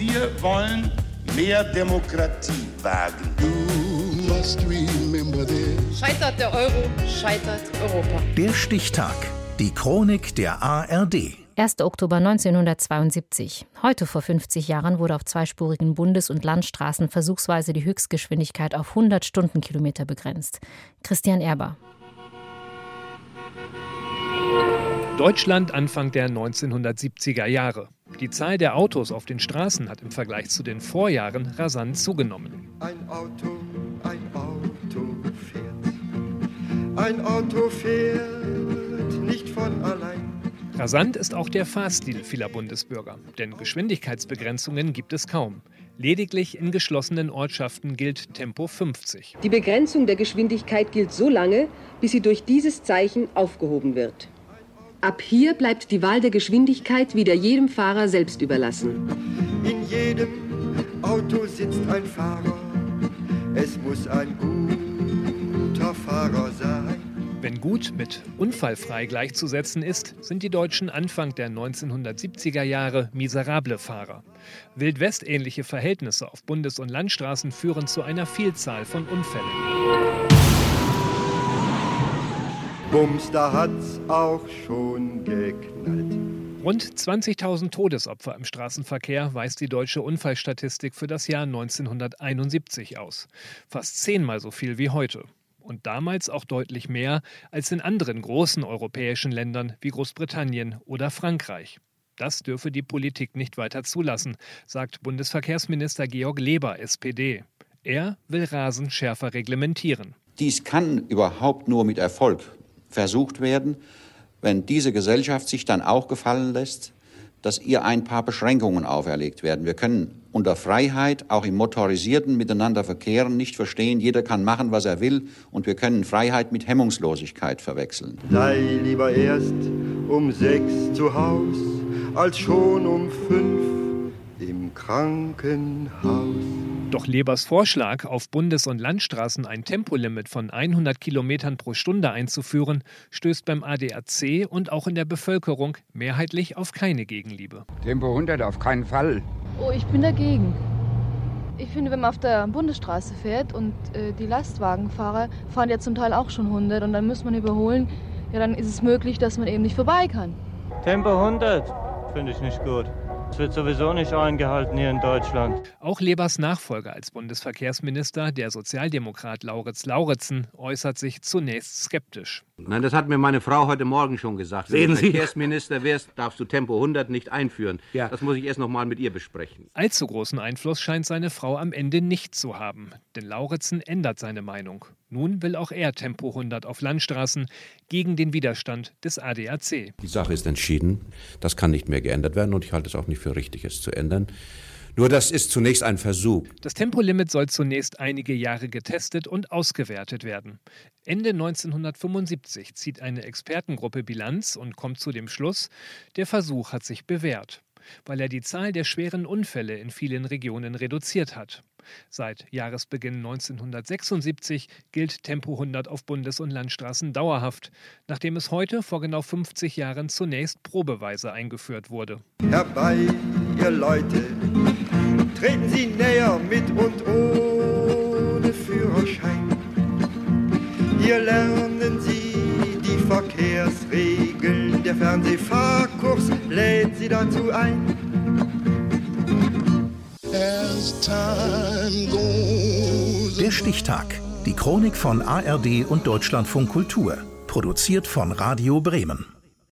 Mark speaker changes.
Speaker 1: Wir wollen mehr Demokratie wagen.
Speaker 2: Scheitert der Euro, scheitert Europa.
Speaker 3: Der Stichtag. Die Chronik der ARD.
Speaker 4: 1. Oktober 1972. Heute vor 50 Jahren wurde auf zweispurigen Bundes- und Landstraßen versuchsweise die Höchstgeschwindigkeit auf 100 Stundenkilometer begrenzt. Christian Erber.
Speaker 5: Deutschland Anfang der 1970er Jahre. Die Zahl der Autos auf den Straßen hat im Vergleich zu den Vorjahren rasant zugenommen.
Speaker 6: Ein Auto, ein Auto fährt. Ein Auto fährt nicht von allein.
Speaker 5: Rasant ist auch der Fahrstil vieler Bundesbürger, denn Geschwindigkeitsbegrenzungen gibt es kaum. Lediglich in geschlossenen Ortschaften gilt Tempo 50.
Speaker 7: Die Begrenzung der Geschwindigkeit gilt so lange, bis sie durch dieses Zeichen aufgehoben wird. Ab hier bleibt die Wahl der Geschwindigkeit wieder jedem Fahrer selbst überlassen.
Speaker 6: In jedem Auto sitzt ein Fahrer. Es muss ein guter Fahrer sein.
Speaker 5: Wenn gut mit unfallfrei gleichzusetzen ist, sind die Deutschen Anfang der 1970er Jahre miserable Fahrer. Wildwest-ähnliche Verhältnisse auf Bundes- und Landstraßen führen zu einer Vielzahl von Unfällen.
Speaker 6: Bums, da hat's auch schon geknallt.
Speaker 5: Rund 20.000 Todesopfer im Straßenverkehr weist die deutsche Unfallstatistik für das Jahr 1971 aus. Fast zehnmal so viel wie heute. Und damals auch deutlich mehr als in anderen großen europäischen Ländern wie Großbritannien oder Frankreich. Das dürfe die Politik nicht weiter zulassen, sagt Bundesverkehrsminister Georg Leber, SPD. Er will Rasen schärfer reglementieren.
Speaker 8: Dies kann überhaupt nur mit Erfolg versucht werden, wenn diese Gesellschaft sich dann auch gefallen lässt, dass ihr ein paar Beschränkungen auferlegt werden. Wir können unter Freiheit auch im motorisierten Miteinander verkehren nicht verstehen, jeder kann machen, was er will und wir können Freiheit mit Hemmungslosigkeit verwechseln.
Speaker 6: Sei lieber erst um sechs zu Haus, als schon um fünf im Krankenhaus.
Speaker 5: Doch Lebers Vorschlag, auf Bundes- und Landstraßen ein Tempolimit von 100 Kilometern pro Stunde einzuführen, stößt beim ADAC und auch in der Bevölkerung mehrheitlich auf keine Gegenliebe.
Speaker 9: Tempo 100 auf keinen Fall.
Speaker 10: Oh, ich bin dagegen. Ich finde, wenn man auf der Bundesstraße fährt und äh, die Lastwagenfahrer fahren ja zum Teil auch schon 100 und dann muss man überholen, ja, dann ist es möglich, dass man eben nicht vorbei kann.
Speaker 11: Tempo 100 finde ich nicht gut. Es wird sowieso nicht eingehalten hier in Deutschland.
Speaker 5: Auch Lebers Nachfolger als Bundesverkehrsminister, der Sozialdemokrat Lauritz Lauritzen, äußert sich zunächst skeptisch.
Speaker 12: Nein, das hat mir meine Frau heute Morgen schon gesagt.
Speaker 13: Sehen
Speaker 12: Wenn du
Speaker 13: Sie?
Speaker 12: Verkehrsminister wärst, darfst du Tempo 100 nicht einführen.
Speaker 13: Ja.
Speaker 12: Das muss ich erst noch mal mit ihr besprechen.
Speaker 5: Allzu großen Einfluss scheint seine Frau am Ende nicht zu haben, denn Lauritzen ändert seine Meinung. Nun will auch er Tempo 100 auf Landstraßen gegen den Widerstand des ADAC.
Speaker 14: Die Sache ist entschieden. Das kann nicht mehr geändert werden und ich halte es auch nicht für richtig, es zu ändern. Nur das ist zunächst ein Versuch.
Speaker 5: Das Tempolimit soll zunächst einige Jahre getestet und ausgewertet werden. Ende 1975 zieht eine Expertengruppe Bilanz und kommt zu dem Schluss, der Versuch hat sich bewährt, weil er die Zahl der schweren Unfälle in vielen Regionen reduziert hat. Seit Jahresbeginn 1976 gilt Tempo 100 auf Bundes- und Landstraßen dauerhaft, nachdem es heute vor genau 50 Jahren zunächst probeweise eingeführt wurde.
Speaker 6: Herbei, ihr Leute, treten Sie näher mit und ohne Führerschein. Hier lernen Sie die Verkehrsregeln. Der Fernsehfahrkurs lädt Sie dazu ein.
Speaker 3: Der Stichtag. Die Chronik von ARD und Deutschlandfunk Kultur. Produziert von Radio Bremen.